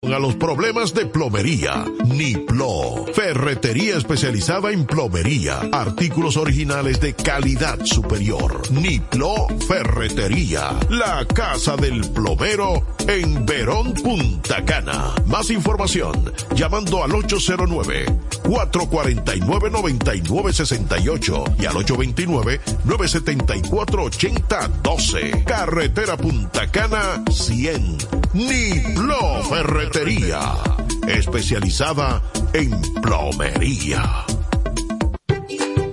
A los problemas de plomería, Niplo. Ferretería especializada en plomería. Artículos originales de calidad superior. Niplo Ferretería. La casa del plomero en Verón, Punta Cana. Más información llamando al 809-449-9968 y al 829-974-8012. Carretera Punta Cana 100. Niplo Ferretería especializada en plomería.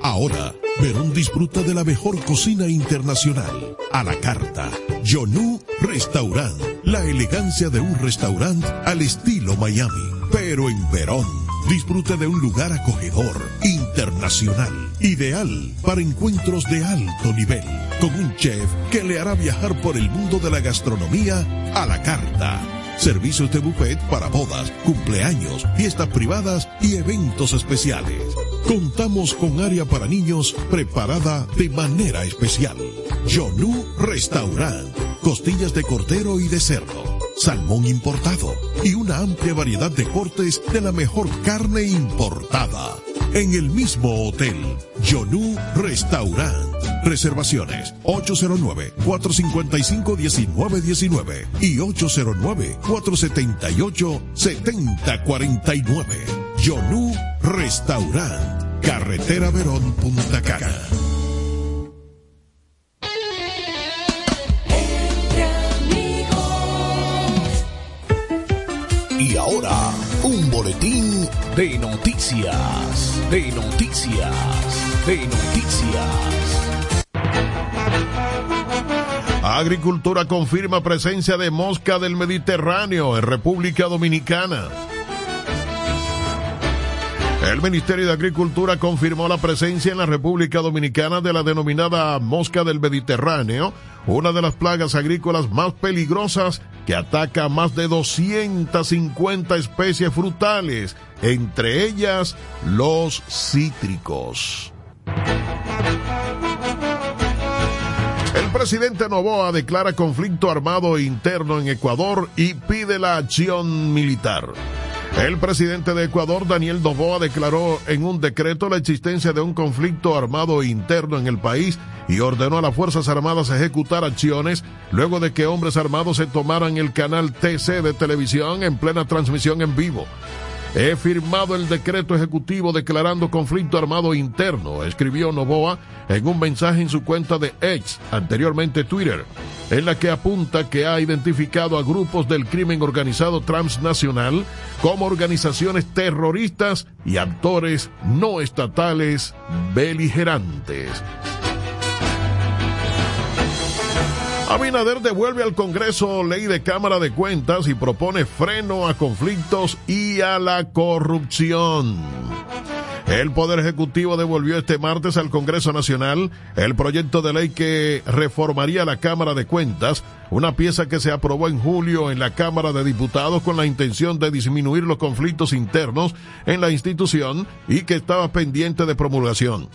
Ahora, Verón disfruta de la mejor cocina internacional. A la carta. Yonu Restaurant. La elegancia de un restaurante al estilo Miami. Pero en Verón. Disfruta de un lugar acogedor, internacional, ideal para encuentros de alto nivel, con un chef que le hará viajar por el mundo de la gastronomía a la carta Servicios de buffet para bodas, cumpleaños, fiestas privadas y eventos especiales. Contamos con área para niños preparada de manera especial. Yonu Restaurant. Costillas de cordero y de cerdo. Salmón importado. Y una amplia variedad de cortes de la mejor carne importada. En el mismo hotel. Yonu Restaurant. Reservaciones 809-455-1919 y 809-478-7049. Yonu Restaurant. Carretera Verón Punta Cana. Y ahora, un boletín de noticias, de noticias, de noticias. Agricultura confirma presencia de mosca del Mediterráneo en República Dominicana. El Ministerio de Agricultura confirmó la presencia en la República Dominicana de la denominada mosca del Mediterráneo, una de las plagas agrícolas más peligrosas que ataca a más de 250 especies frutales, entre ellas los cítricos. El presidente Novoa declara conflicto armado interno en Ecuador y pide la acción militar. El presidente de Ecuador, Daniel Novoa, declaró en un decreto la existencia de un conflicto armado interno en el país y ordenó a las Fuerzas Armadas ejecutar acciones luego de que hombres armados se tomaran el canal TC de televisión en plena transmisión en vivo. He firmado el decreto ejecutivo declarando conflicto armado interno, escribió Novoa en un mensaje en su cuenta de X, anteriormente Twitter, en la que apunta que ha identificado a grupos del crimen organizado transnacional como organizaciones terroristas y actores no estatales beligerantes. Abinader devuelve al Congreso ley de Cámara de Cuentas y propone freno a conflictos y a la corrupción. El Poder Ejecutivo devolvió este martes al Congreso Nacional el proyecto de ley que reformaría la Cámara de Cuentas, una pieza que se aprobó en julio en la Cámara de Diputados con la intención de disminuir los conflictos internos en la institución y que estaba pendiente de promulgación.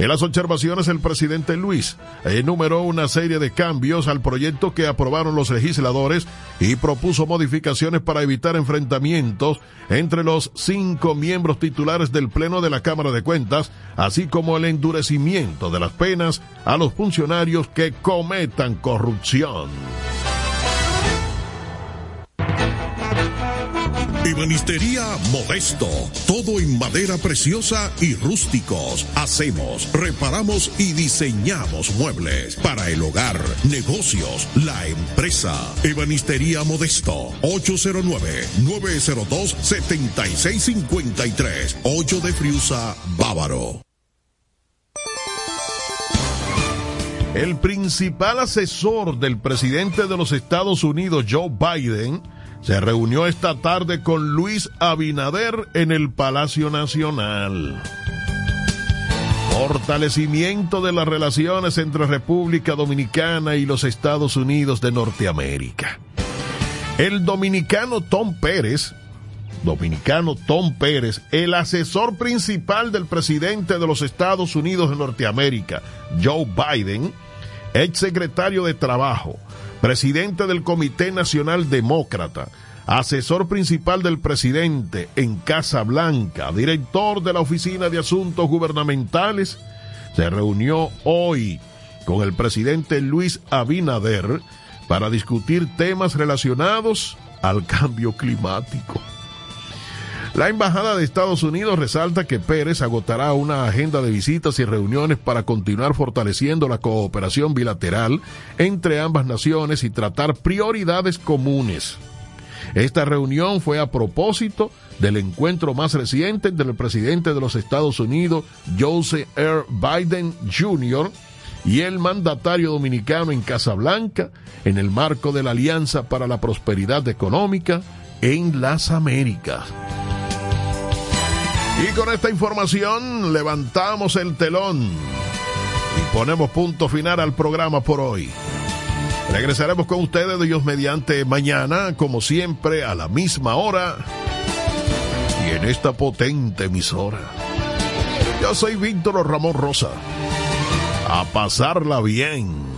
En las observaciones, el presidente Luis enumeró una serie de cambios al proyecto que aprobaron los legisladores y propuso modificaciones para evitar enfrentamientos entre los cinco miembros titulares del Pleno de la Cámara de Cuentas, así como el endurecimiento de las penas a los funcionarios que cometan corrupción. Ebanistería Modesto. Todo en madera preciosa y rústicos. Hacemos, reparamos y diseñamos muebles para el hogar, negocios, la empresa. Ebanistería Modesto. 809-902-7653. 8 de Friusa, Bávaro. El principal asesor del presidente de los Estados Unidos, Joe Biden, se reunió esta tarde con Luis Abinader en el Palacio Nacional. Fortalecimiento de las relaciones entre República Dominicana y los Estados Unidos de Norteamérica. El dominicano Tom Pérez, dominicano Tom Pérez, el asesor principal del presidente de los Estados Unidos de Norteamérica, Joe Biden, ex secretario de Trabajo, presidente del Comité Nacional Demócrata, asesor principal del presidente en Casa Blanca, director de la Oficina de Asuntos Gubernamentales, se reunió hoy con el presidente Luis Abinader para discutir temas relacionados al cambio climático. La Embajada de Estados Unidos resalta que Pérez agotará una agenda de visitas y reuniones para continuar fortaleciendo la cooperación bilateral entre ambas naciones y tratar prioridades comunes. Esta reunión fue a propósito del encuentro más reciente del presidente de los Estados Unidos, Joseph R. Biden Jr., y el mandatario dominicano en Casablanca en el marco de la Alianza para la Prosperidad Económica en las Américas. Y con esta información levantamos el telón y ponemos punto final al programa por hoy. Regresaremos con ustedes, Dios mediante, mañana, como siempre, a la misma hora y en esta potente emisora. Yo soy Víctor Ramón Rosa. A pasarla bien.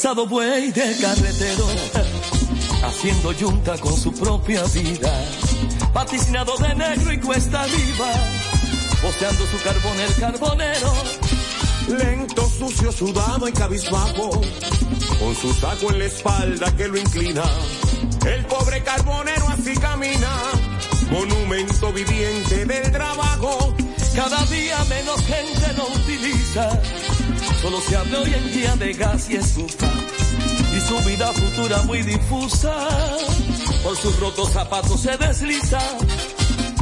Cansado buey de carretero, haciendo yunta con su propia vida, vaticinado de negro y cuesta arriba, boceando su carbón el carbonero, Lento, sucio, sudado y cabizbajo, con su saco en la espalda que lo inclina. El pobre carbonero así camina, monumento viviente del trabajo. cada día menos gente lo utiliza, solo se habla hoy en día de gas y estufa, su vida futura muy difusa, por sus rotos zapatos se desliza.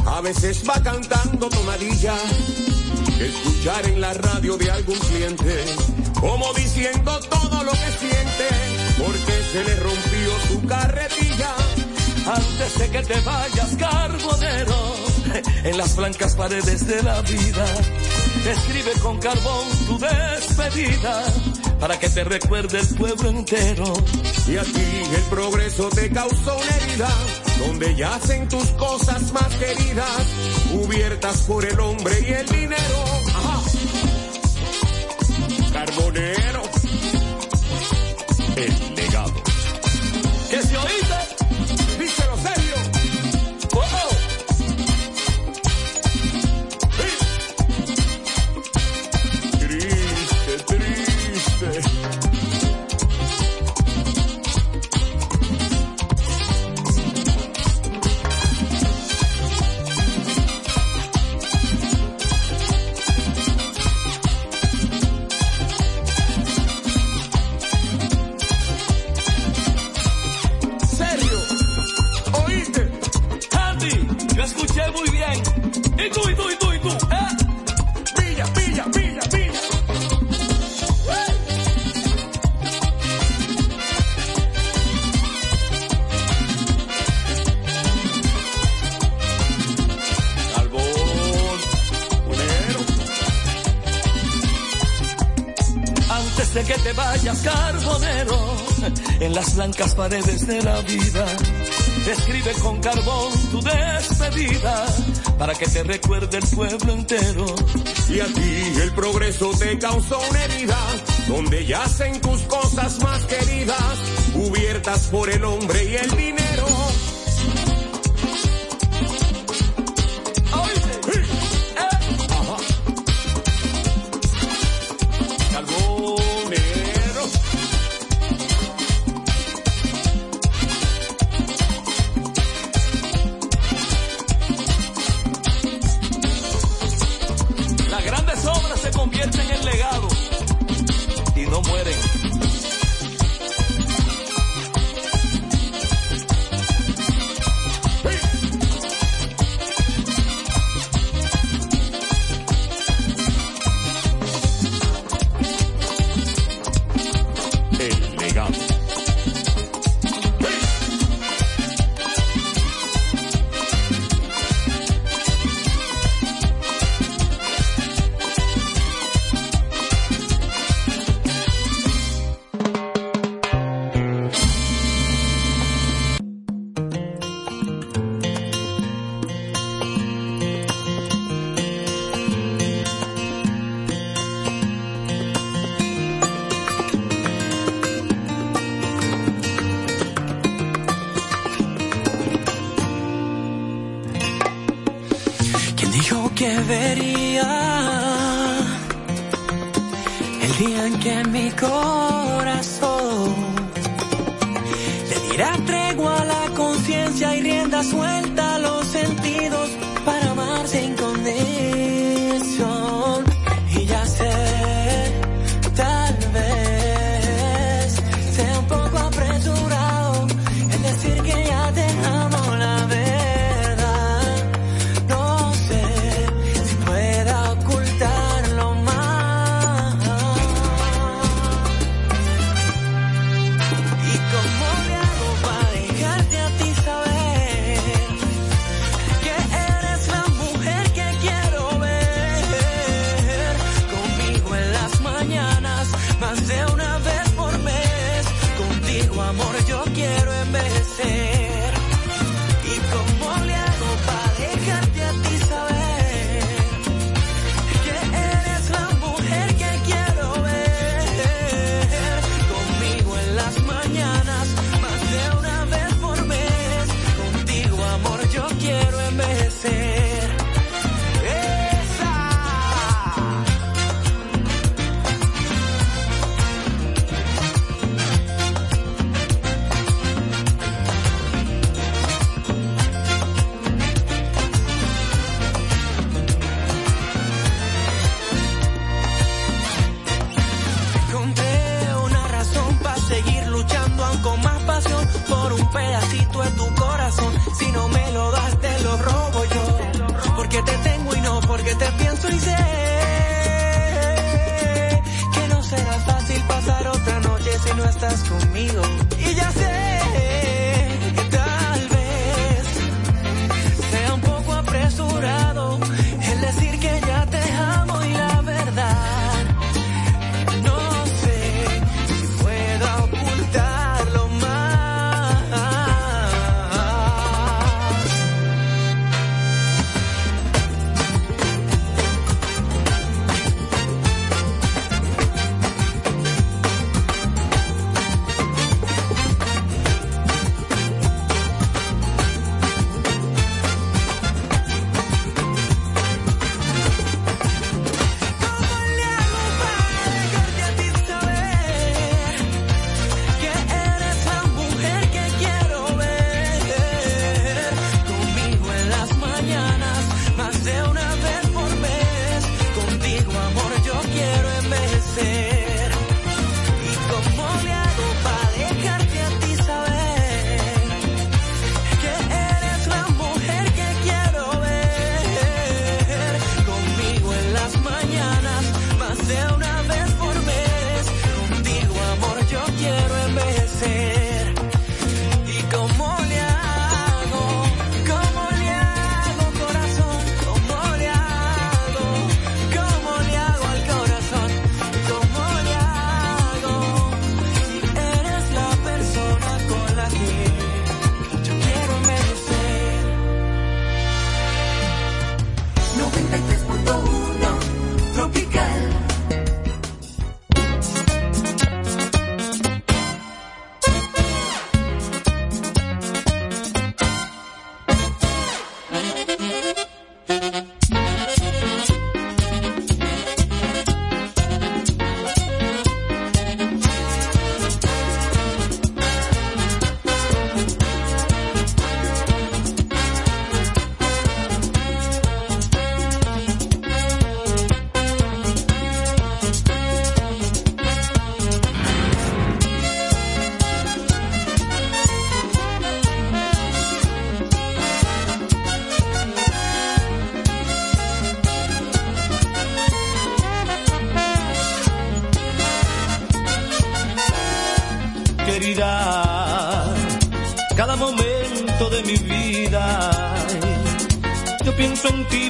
A veces va cantando tonadilla, escuchar en la radio de algún cliente, como diciendo todo lo que siente, porque se le rompió su carretilla. Antes de que te vayas, carbonero, en las blancas paredes de la vida, escribe con carbón tu despedida, para que te recuerde el pueblo entero. Y a ti el progreso te causó una herida, donde yacen tus cosas más queridas, cubiertas por el hombre y el dinero. Carbonero. El legado. Que se oíste, paredes de la vida, escribe con carbón tu despedida para que te recuerde el pueblo entero. Y a ti el progreso te causó una herida, donde yacen tus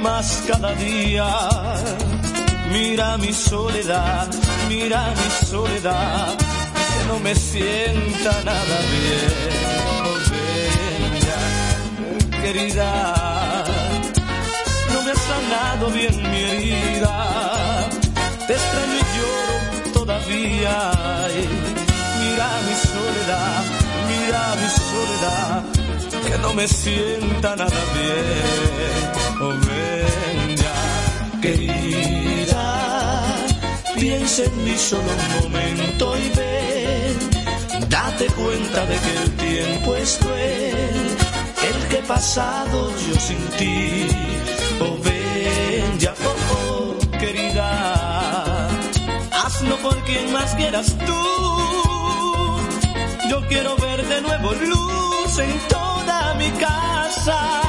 más cada día. Mira mi soledad, mira mi soledad, que no me sienta nada bien, oh querida. No me has sanado bien mi herida, te extraño y lloro todavía. Mira mi soledad, mira mi soledad que no me sienta nada bien. Oh, ven ya, querida, piensa en mí solo un momento y ven, date cuenta de que el tiempo es cruel, el que pasado yo sin ti. Oh, ven ya, oh, oh querida, hazlo por quien más quieras tú yo quiero ver de nuevo luz en toda mi casa.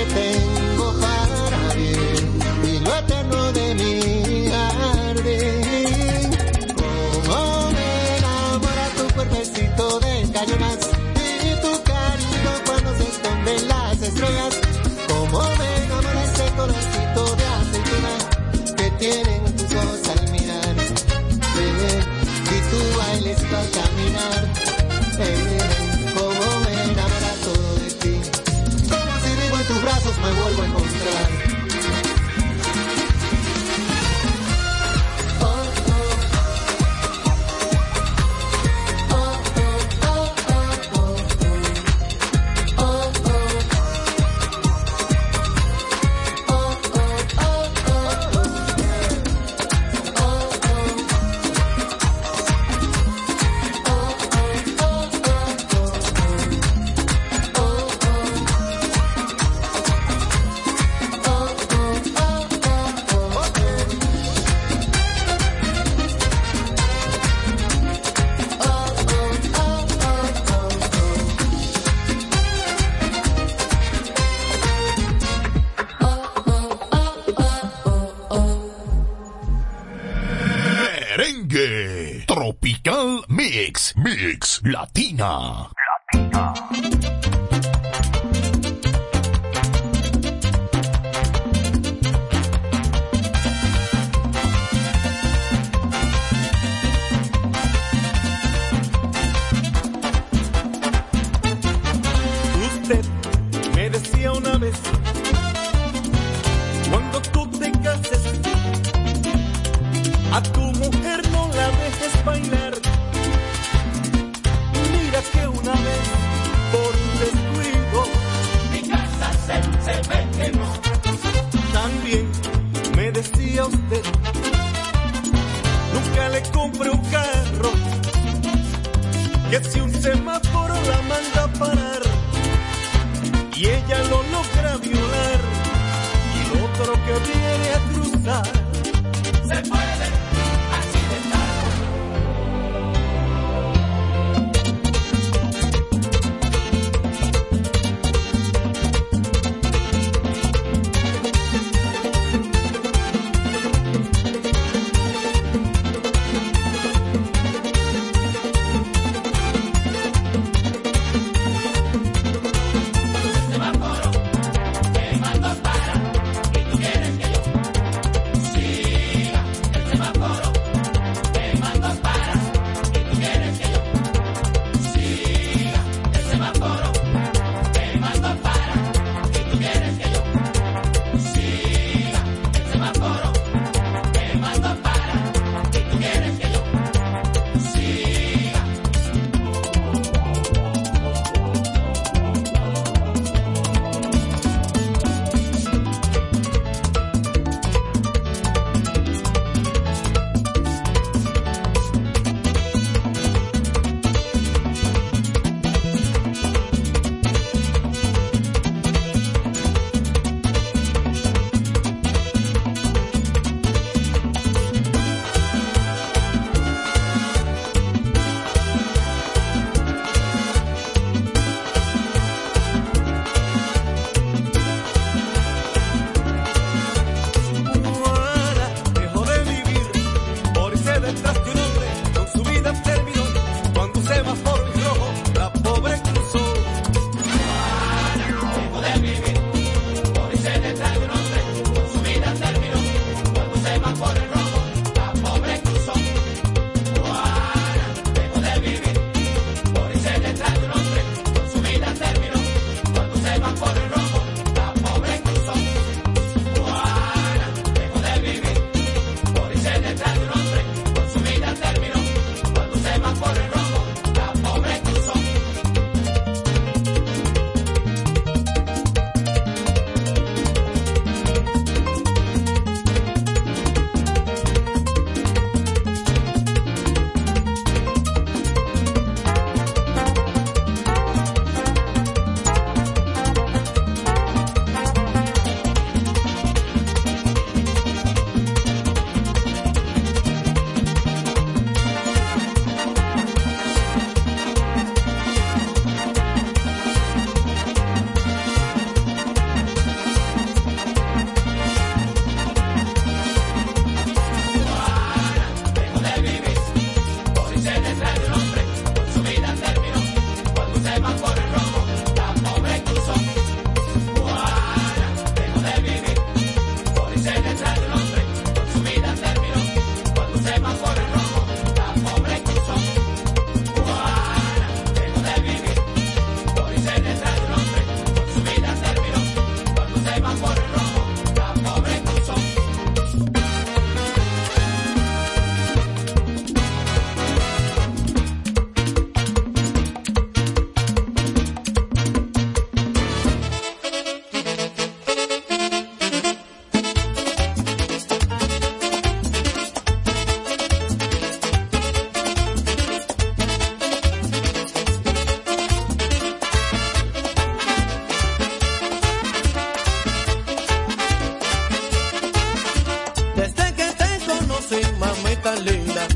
El tiempo que si tan linda.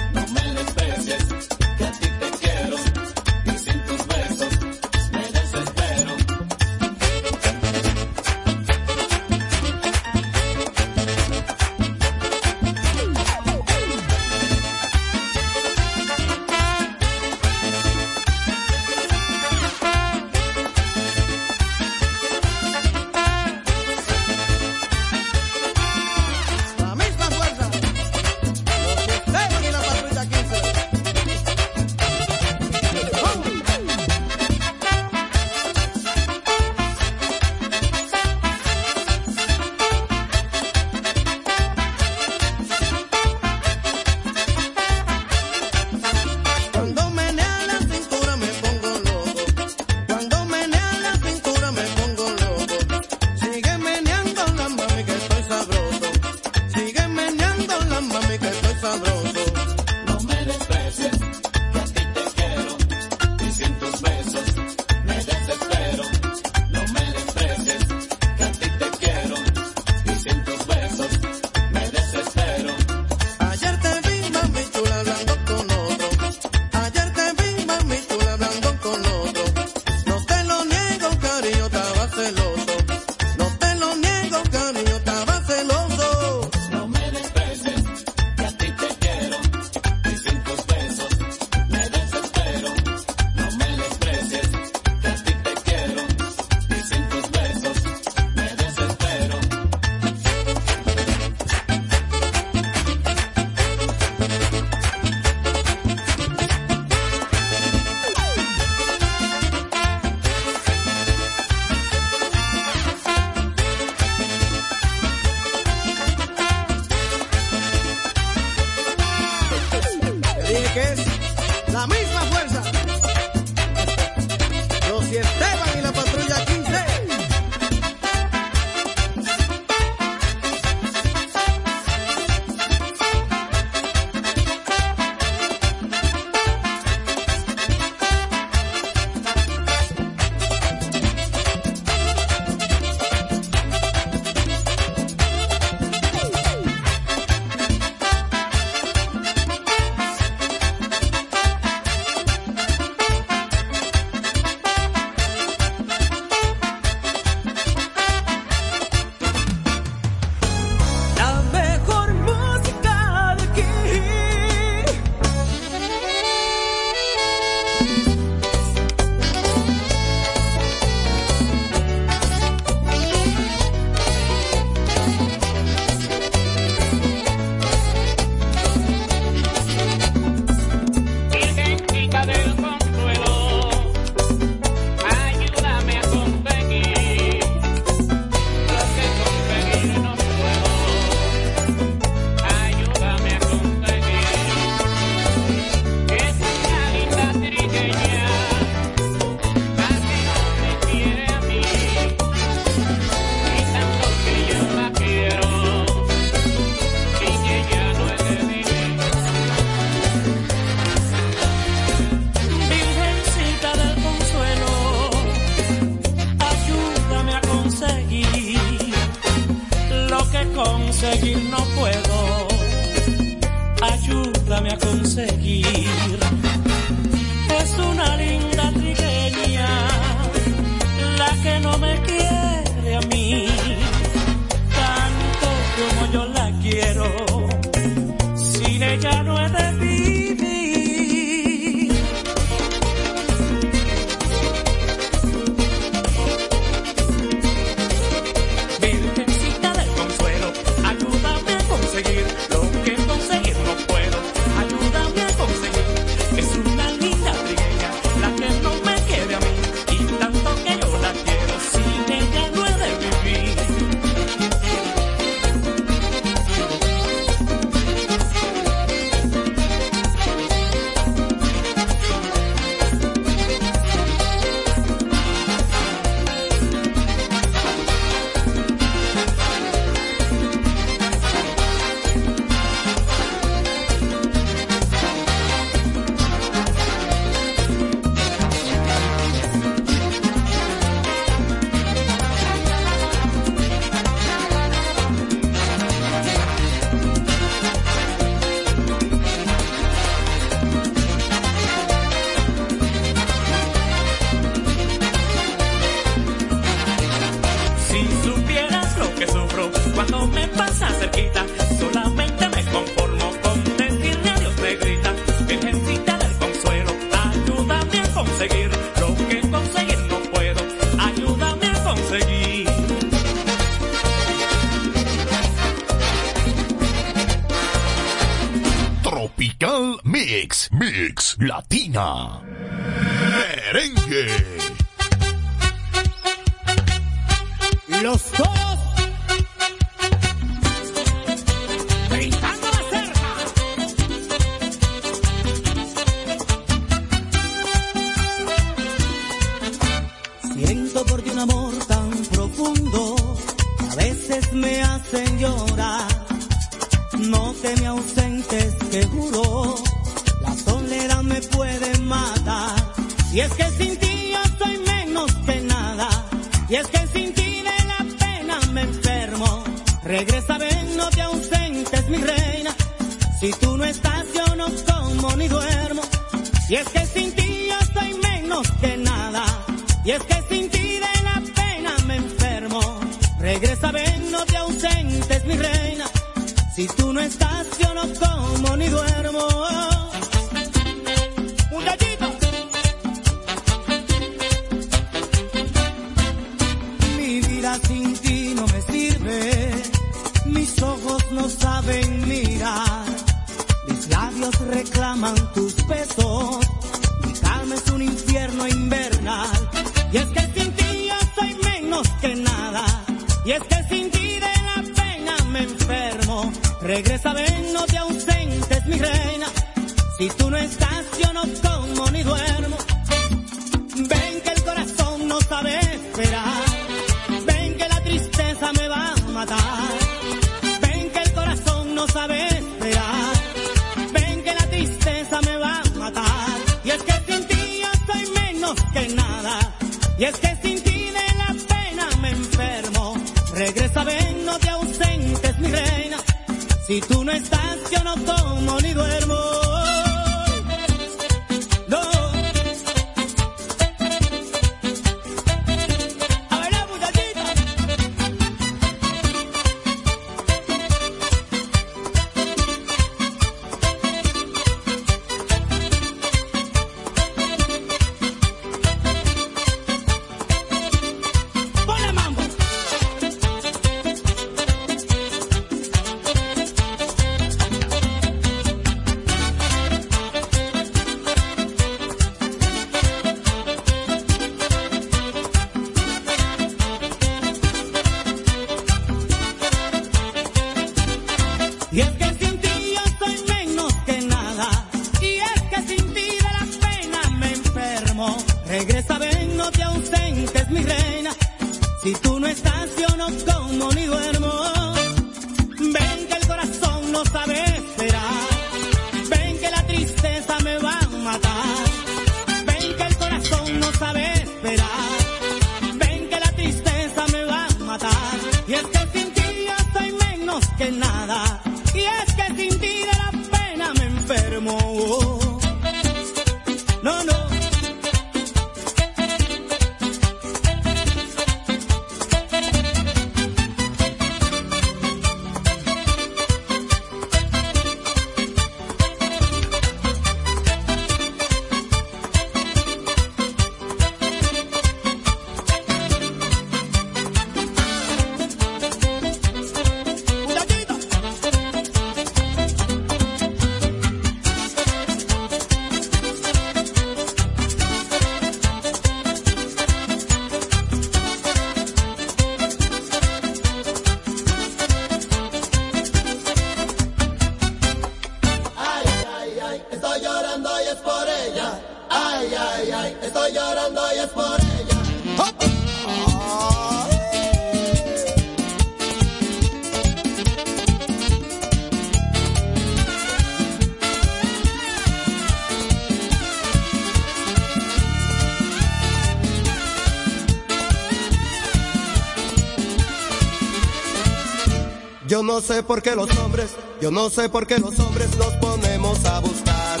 no sé por qué los hombres, yo no sé por qué los hombres nos ponemos a buscar.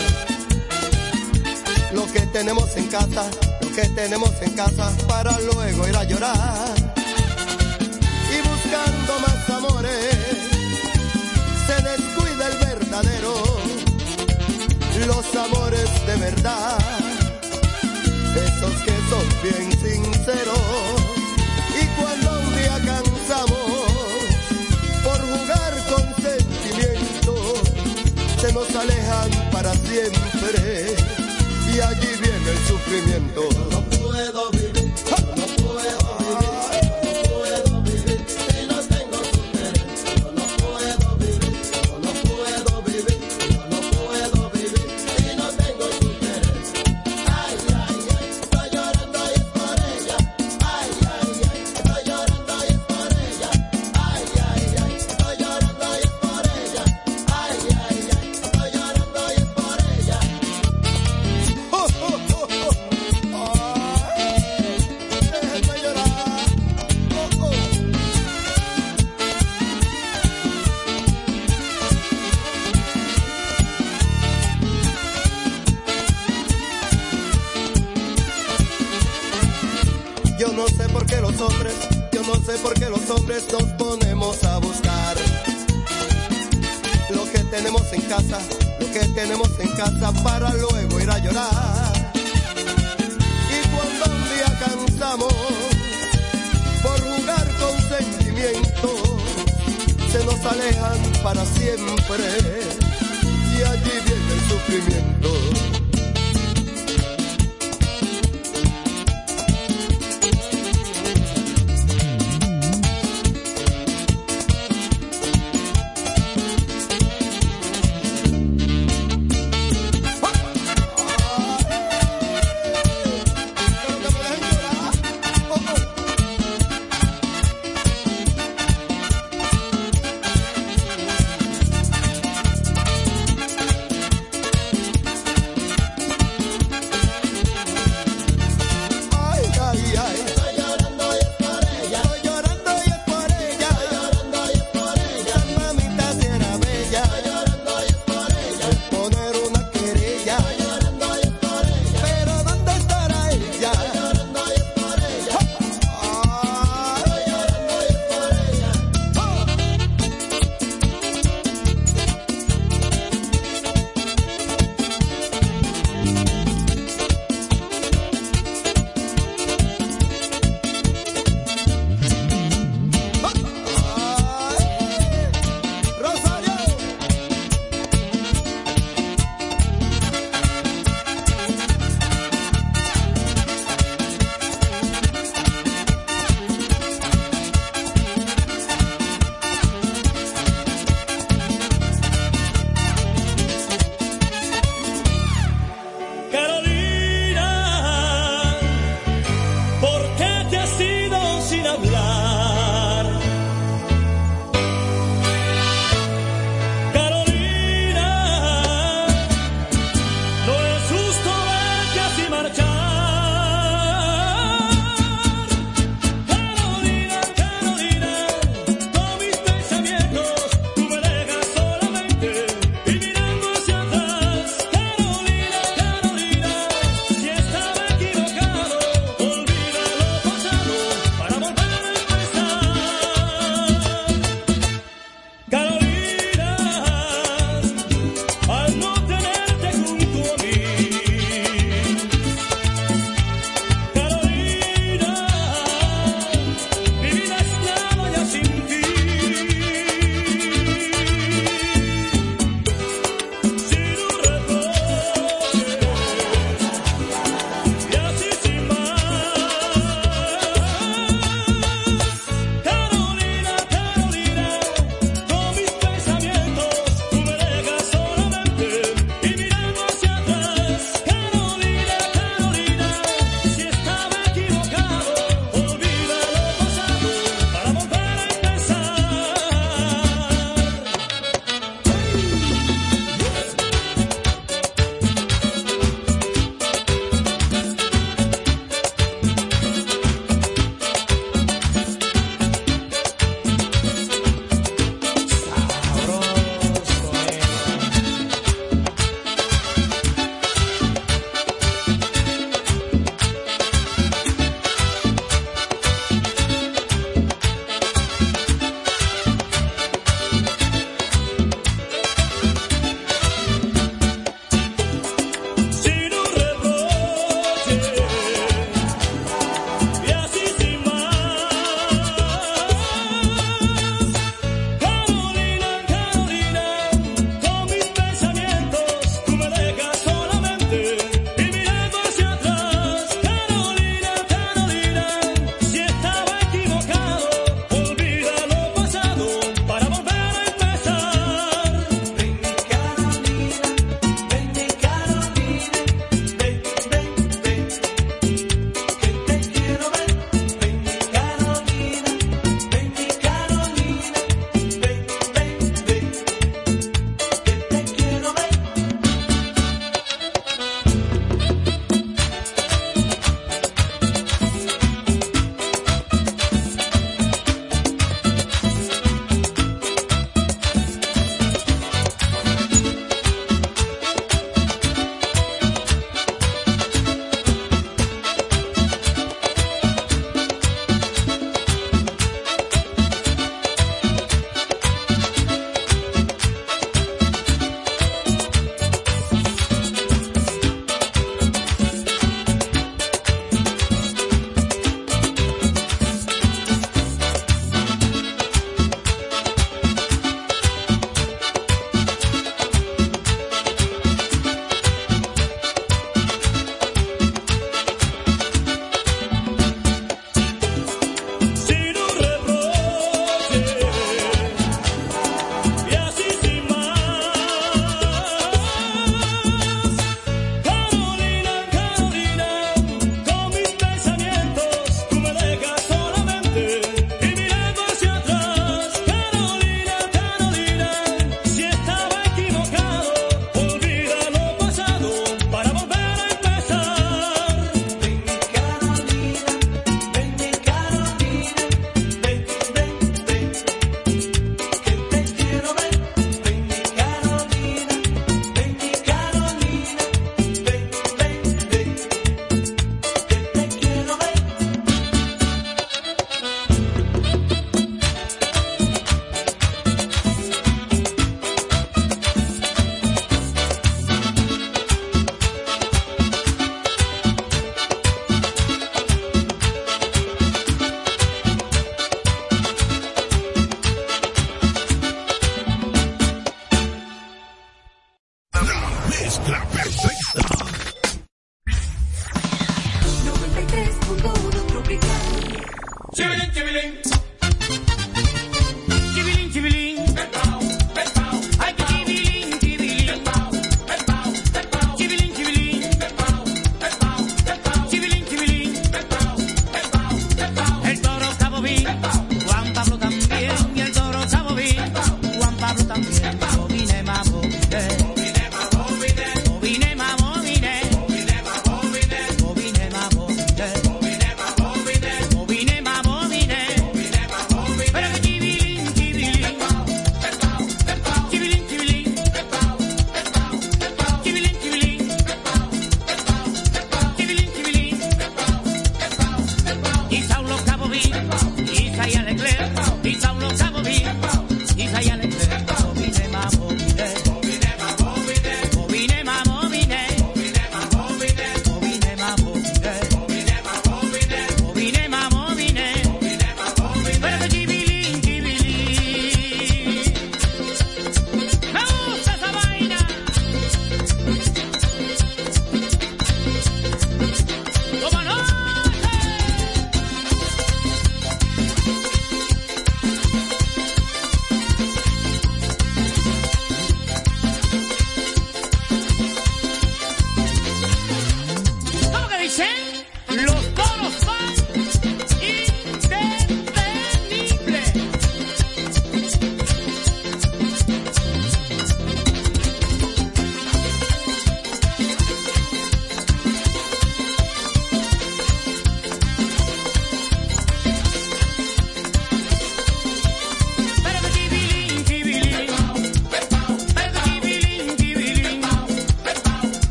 Lo que tenemos en casa, lo que tenemos en casa, para luego ir a llorar. Y buscando más amores, se descuida el verdadero, los amores de verdad, esos que son bien sinceros nos alejan para siempre. Y allí viene el sufrimiento.